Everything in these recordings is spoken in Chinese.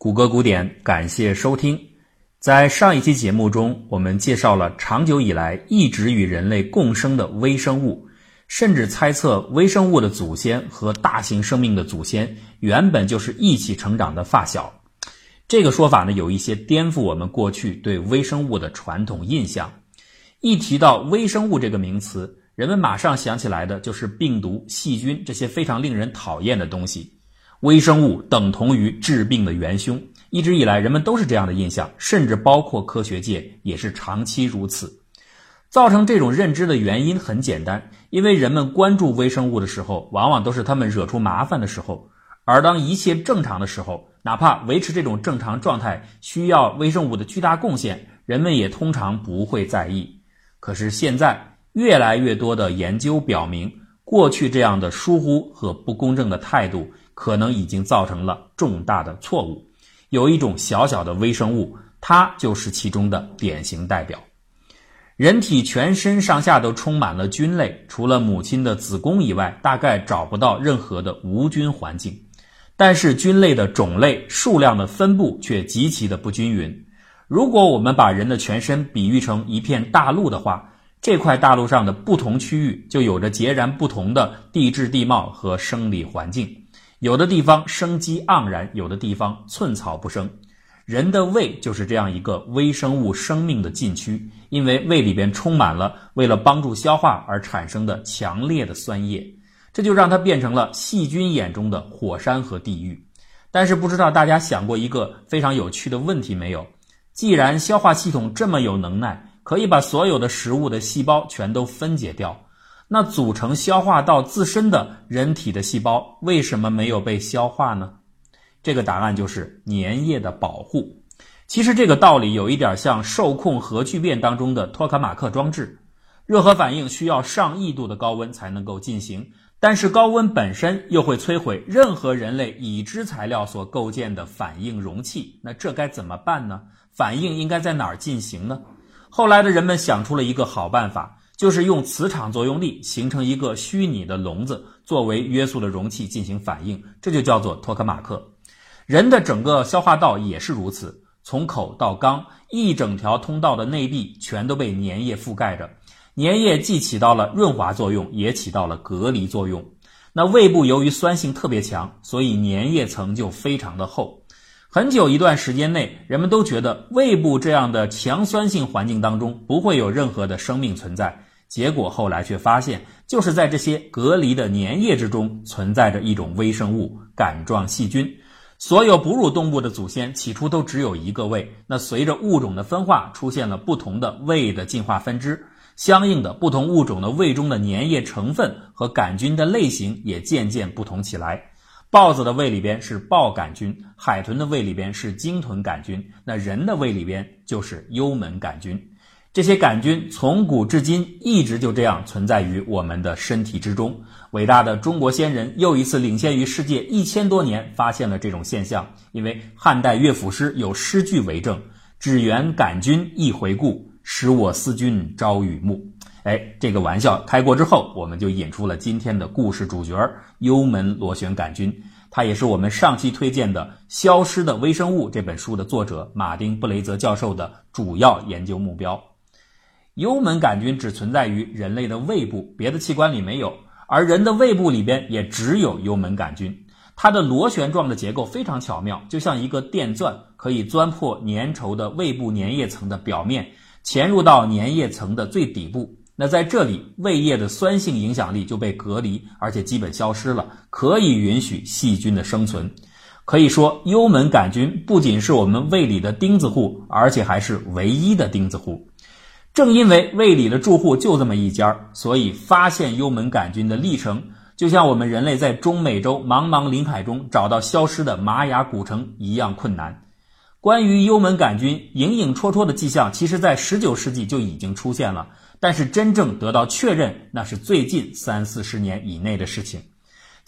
谷歌古典，感谢收听。在上一期节目中，我们介绍了长久以来一直与人类共生的微生物，甚至猜测微生物的祖先和大型生命的祖先原本就是一起成长的发小。这个说法呢，有一些颠覆我们过去对微生物的传统印象。一提到微生物这个名词，人们马上想起来的就是病毒、细菌这些非常令人讨厌的东西。微生物等同于治病的元凶，一直以来人们都是这样的印象，甚至包括科学界也是长期如此。造成这种认知的原因很简单，因为人们关注微生物的时候，往往都是他们惹出麻烦的时候，而当一切正常的时候，哪怕维持这种正常状态需要微生物的巨大贡献，人们也通常不会在意。可是现在，越来越多的研究表明，过去这样的疏忽和不公正的态度。可能已经造成了重大的错误。有一种小小的微生物，它就是其中的典型代表。人体全身上下都充满了菌类，除了母亲的子宫以外，大概找不到任何的无菌环境。但是菌类的种类、数量的分布却极其的不均匀。如果我们把人的全身比喻成一片大陆的话，这块大陆上的不同区域就有着截然不同的地质地貌和生理环境。有的地方生机盎然，有的地方寸草不生。人的胃就是这样一个微生物生命的禁区，因为胃里边充满了为了帮助消化而产生的强烈的酸液，这就让它变成了细菌眼中的火山和地狱。但是不知道大家想过一个非常有趣的问题没有？既然消化系统这么有能耐，可以把所有的食物的细胞全都分解掉。那组成消化道自身的人体的细胞为什么没有被消化呢？这个答案就是粘液的保护。其实这个道理有一点像受控核聚变当中的托卡马克装置。热核反应需要上亿度的高温才能够进行，但是高温本身又会摧毁任何人类已知材料所构建的反应容器。那这该怎么办呢？反应应该在哪儿进行呢？后来的人们想出了一个好办法。就是用磁场作用力形成一个虚拟的笼子，作为约束的容器进行反应，这就叫做托克马克。人的整个消化道也是如此，从口到肛，一整条通道的内壁全都被粘液覆盖着。粘液既起到了润滑作用，也起到了隔离作用。那胃部由于酸性特别强，所以粘液层就非常的厚。很久一段时间内，人们都觉得胃部这样的强酸性环境当中不会有任何的生命存在。结果后来却发现，就是在这些隔离的粘液之中，存在着一种微生物——杆状细菌。所有哺乳动物的祖先起初都只有一个胃，那随着物种的分化，出现了不同的胃的进化分支，相应的不同物种的胃中的粘液成分和杆菌的类型也渐渐不同起来。豹子的胃里边是豹杆菌，海豚的胃里边是鲸豚杆菌，那人的胃里边就是幽门杆菌。这些杆菌从古至今一直就这样存在于我们的身体之中。伟大的中国先人又一次领先于世界一千多年，发现了这种现象。因为汉代乐府诗有诗句为证：“只缘杆菌一回顾，使我思君朝与暮。”哎，这个玩笑开过之后，我们就引出了今天的故事主角——幽门螺旋杆菌。它也是我们上期推荐的《消失的微生物》这本书的作者马丁·布雷泽教授的主要研究目标。幽门杆菌只存在于人类的胃部，别的器官里没有，而人的胃部里边也只有幽门杆菌。它的螺旋状的结构非常巧妙，就像一个电钻，可以钻破粘稠的胃部粘液层的表面，潜入到粘液层的最底部。那在这里，胃液的酸性影响力就被隔离，而且基本消失了，可以允许细菌的生存。可以说，幽门杆菌不仅是我们胃里的钉子户，而且还是唯一的钉子户。正因为胃里的住户就这么一家儿，所以发现幽门杆菌的历程，就像我们人类在中美洲茫茫林海中找到消失的玛雅古城一样困难。关于幽门杆菌影影绰绰的迹象，其实在19世纪就已经出现了，但是真正得到确认，那是最近三四十年以内的事情。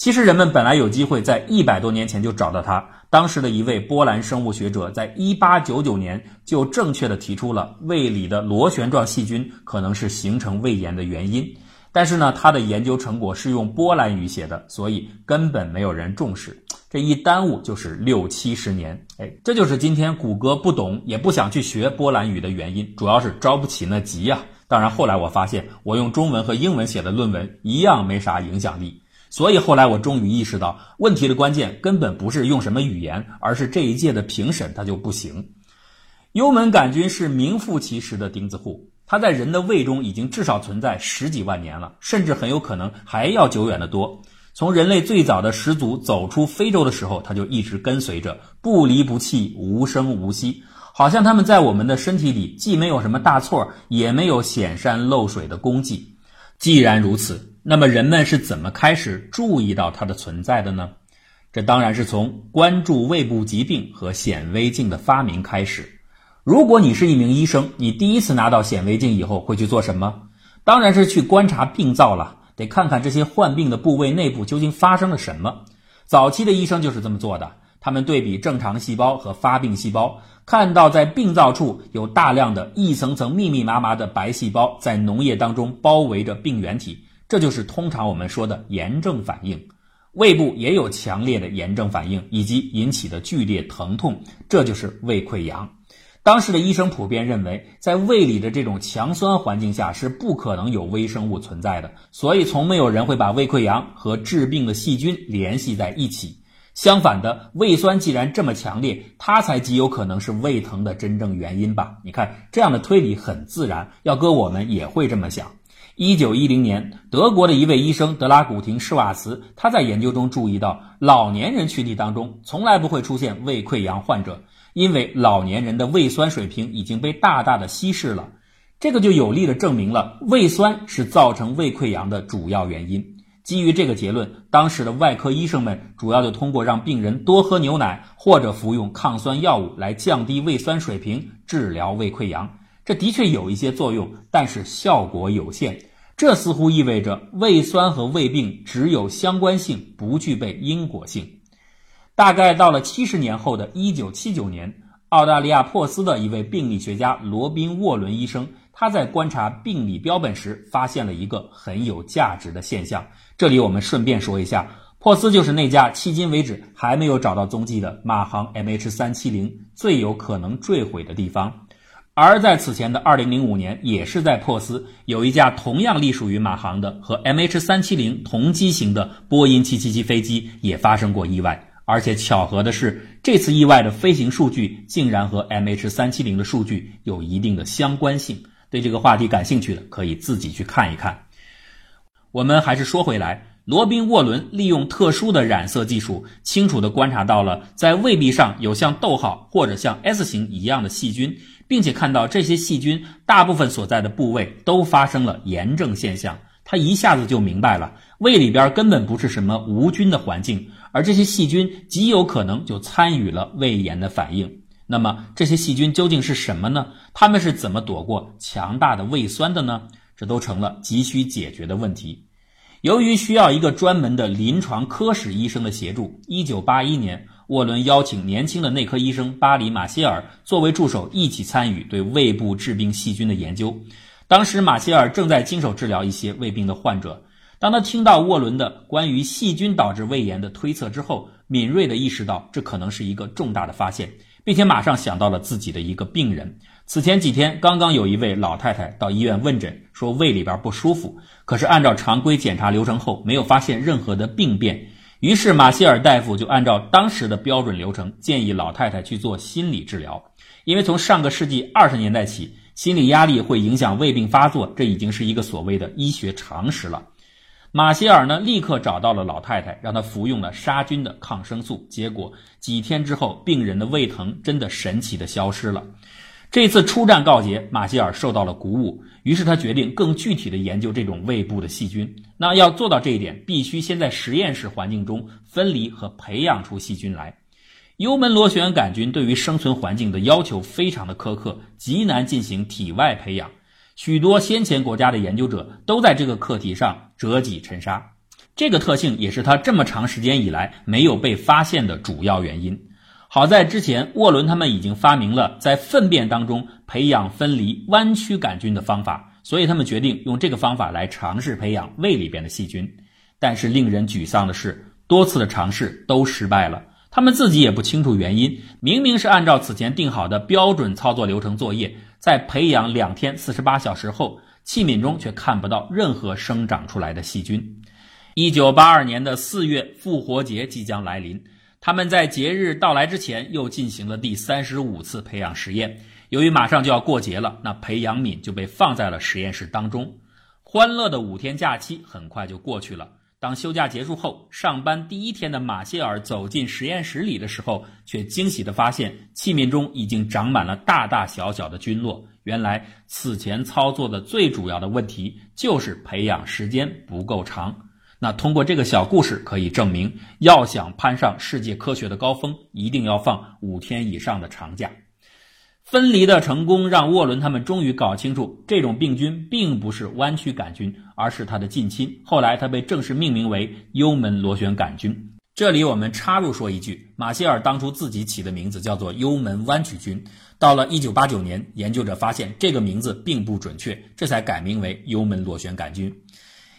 其实人们本来有机会在一百多年前就找到它。当时的一位波兰生物学者在1899年就正确的提出了胃里的螺旋状细菌可能是形成胃炎的原因。但是呢，他的研究成果是用波兰语写的，所以根本没有人重视。这一耽误就是六七十年。哎，这就是今天谷歌不懂也不想去学波兰语的原因，主要是着不起那急呀。当然，后来我发现我用中文和英文写的论文一样没啥影响力，所以后来我终于意识到，问题的关键根本不是用什么语言，而是这一届的评审他就不行。幽门杆菌是名副其实的钉子户，它在人的胃中已经至少存在十几万年了，甚至很有可能还要久远的多。从人类最早的始祖走出非洲的时候，它就一直跟随着，不离不弃，无声无息，好像他们在我们的身体里既没有什么大错，也没有显山露水的功绩。既然如此，那么人们是怎么开始注意到它的存在的呢？这当然是从关注胃部疾病和显微镜的发明开始。如果你是一名医生，你第一次拿到显微镜以后会去做什么？当然是去观察病灶了，得看看这些患病的部位内部究竟发生了什么。早期的医生就是这么做的，他们对比正常细胞和发病细胞，看到在病灶处有大量的一层层密密麻麻的白细胞在脓液当中包围着病原体，这就是通常我们说的炎症反应。胃部也有强烈的炎症反应以及引起的剧烈疼痛，这就是胃溃疡。当时的医生普遍认为，在胃里的这种强酸环境下是不可能有微生物存在的，所以从没有人会把胃溃疡和治病的细菌联系在一起。相反的，胃酸既然这么强烈，它才极有可能是胃疼的真正原因吧？你看，这样的推理很自然，要搁我们也会这么想。一九一零年，德国的一位医生德拉古廷施瓦茨，他在研究中注意到，老年人群体当中从来不会出现胃溃疡患者。因为老年人的胃酸水平已经被大大的稀释了，这个就有力的证明了胃酸是造成胃溃疡的主要原因。基于这个结论，当时的外科医生们主要就通过让病人多喝牛奶或者服用抗酸药物来降低胃酸水平，治疗胃溃疡。这的确有一些作用，但是效果有限。这似乎意味着胃酸和胃病只有相关性，不具备因果性。大概到了七十年后的一九七九年，澳大利亚珀斯的一位病理学家罗宾·沃伦医生，他在观察病理标本时，发现了一个很有价值的现象。这里我们顺便说一下，珀斯就是那架迄今为止还没有找到踪迹的马航 MH 三七零最有可能坠毁的地方。而在此前的二零零五年，也是在珀斯有一架同样隶属于马航的和 MH 三七零同机型的波音七七七飞机也发生过意外。而且巧合的是，这次意外的飞行数据竟然和 MH 三七零的数据有一定的相关性。对这个话题感兴趣的，可以自己去看一看。我们还是说回来，罗宾·沃伦利用特殊的染色技术，清楚地观察到了在胃壁上有像逗号或者像 S 型一样的细菌，并且看到这些细菌大部分所在的部位都发生了炎症现象。他一下子就明白了，胃里边根本不是什么无菌的环境。而这些细菌极有可能就参与了胃炎的反应。那么这些细菌究竟是什么呢？它们是怎么躲过强大的胃酸的呢？这都成了急需解决的问题。由于需要一个专门的临床科室医生的协助，一九八一年，沃伦邀请年轻的内科医生巴里·马歇尔作为助手一起参与对胃部致病细菌的研究。当时马歇尔正在经手治疗一些胃病的患者。当他听到沃伦的关于细菌导致胃炎的推测之后，敏锐地意识到这可能是一个重大的发现，并且马上想到了自己的一个病人。此前几天，刚刚有一位老太太到医院问诊，说胃里边不舒服，可是按照常规检查流程后，没有发现任何的病变。于是马歇尔大夫就按照当时的标准流程，建议老太太去做心理治疗，因为从上个世纪二十年代起，心理压力会影响胃病发作，这已经是一个所谓的医学常识了。马歇尔呢，立刻找到了老太太，让她服用了杀菌的抗生素。结果几天之后，病人的胃疼真的神奇的消失了。这次出战告捷，马歇尔受到了鼓舞，于是他决定更具体的研究这种胃部的细菌。那要做到这一点，必须先在实验室环境中分离和培养出细菌来。幽门螺旋杆菌对于生存环境的要求非常的苛刻，极难进行体外培养。许多先前国家的研究者都在这个课题上折戟沉沙，这个特性也是他这么长时间以来没有被发现的主要原因。好在之前沃伦他们已经发明了在粪便当中培养分离弯曲杆菌的方法，所以他们决定用这个方法来尝试培养胃里边的细菌。但是令人沮丧的是，多次的尝试都失败了。他们自己也不清楚原因，明明是按照此前定好的标准操作流程作业，在培养两天四十八小时后，器皿中却看不到任何生长出来的细菌。一九八二年的四月，复活节即将来临，他们在节日到来之前又进行了第三十五次培养实验。由于马上就要过节了，那培养皿就被放在了实验室当中。欢乐的五天假期很快就过去了。当休假结束后，上班第一天的马歇尔走进实验室里的时候，却惊喜地发现器皿中已经长满了大大小小的菌落。原来，此前操作的最主要的问题就是培养时间不够长。那通过这个小故事可以证明，要想攀上世界科学的高峰，一定要放五天以上的长假。分离的成功让沃伦他们终于搞清楚，这种病菌并不是弯曲杆菌，而是它的近亲。后来，它被正式命名为幽门螺旋杆菌。这里我们插入说一句，马歇尔当初自己起的名字叫做幽门弯曲菌。到了1989年，研究者发现这个名字并不准确，这才改名为幽门螺旋杆菌。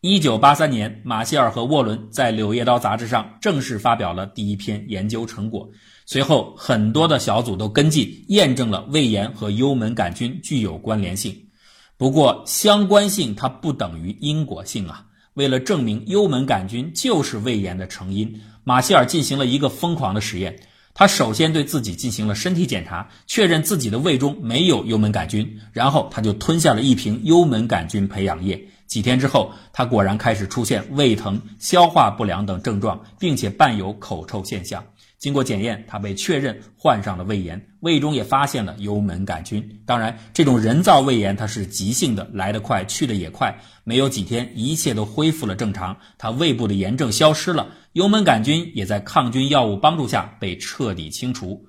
1983年，马歇尔和沃伦在《柳叶刀》杂志上正式发表了第一篇研究成果。随后，很多的小组都跟进验证了胃炎和幽门杆菌具有关联性。不过，相关性它不等于因果性啊！为了证明幽门杆菌就是胃炎的成因，马歇尔进行了一个疯狂的实验。他首先对自己进行了身体检查，确认自己的胃中没有幽门杆菌，然后他就吞下了一瓶幽门杆菌培养液。几天之后，他果然开始出现胃疼、消化不良等症状，并且伴有口臭现象。经过检验，他被确认患上了胃炎，胃中也发现了幽门杆菌。当然，这种人造胃炎它是急性的，来得快，去得也快。没有几天，一切都恢复了正常，他胃部的炎症消失了，幽门杆菌也在抗菌药物帮助下被彻底清除。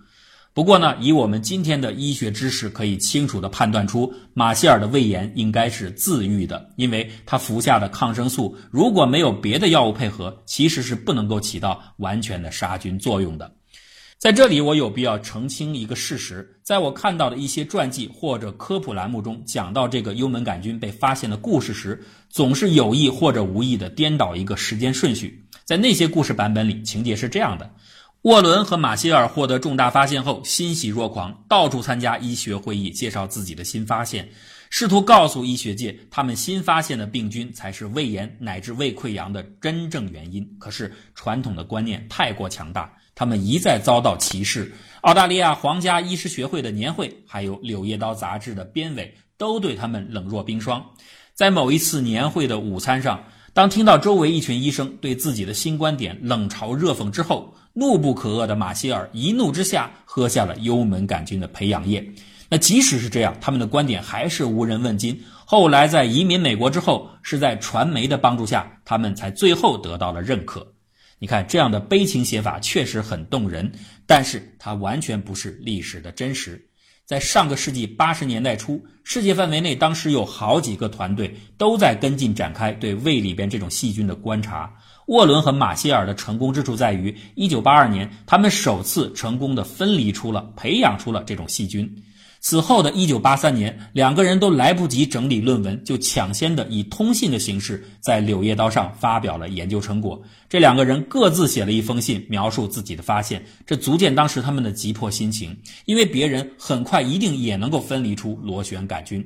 不过呢，以我们今天的医学知识，可以清楚地判断出马歇尔的胃炎应该是自愈的，因为他服下的抗生素如果没有别的药物配合，其实是不能够起到完全的杀菌作用的。在这里，我有必要澄清一个事实：在我看到的一些传记或者科普栏目中，讲到这个幽门杆菌被发现的故事时，总是有意或者无意地颠倒一个时间顺序。在那些故事版本里，情节是这样的。沃伦和马歇尔获得重大发现后，欣喜若狂，到处参加医学会议，介绍自己的新发现，试图告诉医学界，他们新发现的病菌才是胃炎乃至胃溃疡的真正原因。可是，传统的观念太过强大，他们一再遭到歧视。澳大利亚皇家医师学会的年会，还有《柳叶刀》杂志的编委，都对他们冷若冰霜。在某一次年会的午餐上，当听到周围一群医生对自己的新观点冷嘲热讽之后，怒不可遏的马歇尔一怒之下喝下了幽门杆菌的培养液。那即使是这样，他们的观点还是无人问津。后来在移民美国之后，是在传媒的帮助下，他们才最后得到了认可。你看，这样的悲情写法确实很动人，但是它完全不是历史的真实。在上个世纪八十年代初，世界范围内当时有好几个团队都在跟进展开对胃里边这种细菌的观察。沃伦和马歇尔的成功之处在于一九八二年，他们首次成功的分离出了、培养出了这种细菌。此后的一九八三年，两个人都来不及整理论文，就抢先的以通信的形式在《柳叶刀》上发表了研究成果。这两个人各自写了一封信，描述自己的发现，这足见当时他们的急迫心情，因为别人很快一定也能够分离出螺旋杆菌。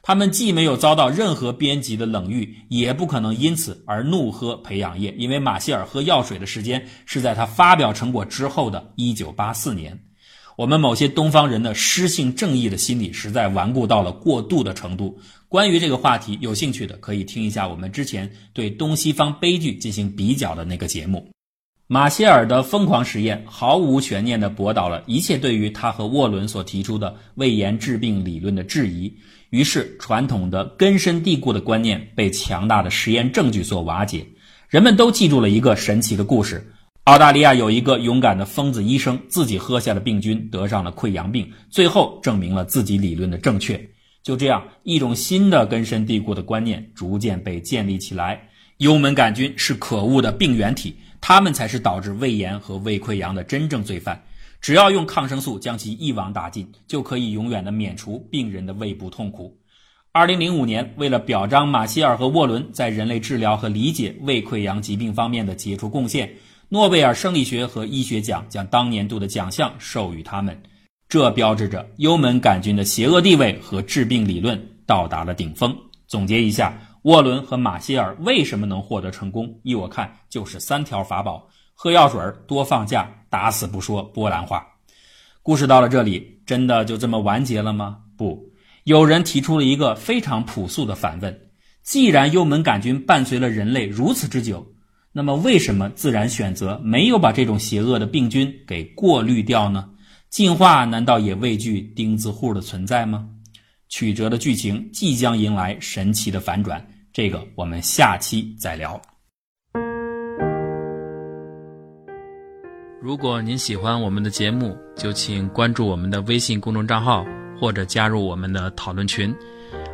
他们既没有遭到任何编辑的冷遇，也不可能因此而怒喝培养液，因为马歇尔喝药水的时间是在他发表成果之后的1984年。我们某些东方人的失性正义的心理实在顽固到了过度的程度。关于这个话题，有兴趣的可以听一下我们之前对东西方悲剧进行比较的那个节目。马歇尔的疯狂实验毫无悬念地驳倒了一切对于他和沃伦所提出的胃炎治病理论的质疑。于是，传统的根深蒂固的观念被强大的实验证据所瓦解。人们都记住了一个神奇的故事：澳大利亚有一个勇敢的疯子医生，自己喝下了病菌得上了溃疡病，最后证明了自己理论的正确。就这样，一种新的根深蒂固的观念逐渐被建立起来：幽门杆菌是可恶的病原体，它们才是导致胃炎和胃溃疡的真正罪犯。只要用抗生素将其一网打尽，就可以永远的免除病人的胃部痛苦。二零零五年，为了表彰马歇尔和沃伦在人类治疗和理解胃溃疡疾病方面的杰出贡献，诺贝尔生理学和医学奖将当年度的奖项授予他们，这标志着幽门杆菌的邪恶地位和致病理论到达了顶峰。总结一下，沃伦和马歇尔为什么能获得成功？依我看，就是三条法宝：喝药水、多放假、打死不说波兰话。故事到了这里，真的就这么完结了吗？不，有人提出了一个非常朴素的反问：既然幽门杆菌伴随了人类如此之久，那么，为什么自然选择没有把这种邪恶的病菌给过滤掉呢？进化难道也畏惧钉子户的存在吗？曲折的剧情即将迎来神奇的反转，这个我们下期再聊。如果您喜欢我们的节目，就请关注我们的微信公众账号，或者加入我们的讨论群。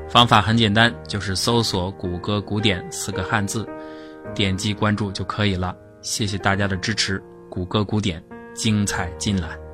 方法很简单，就是搜索“谷歌古典”四个汉字。点击关注就可以了，谢谢大家的支持。谷歌古典，精彩尽览。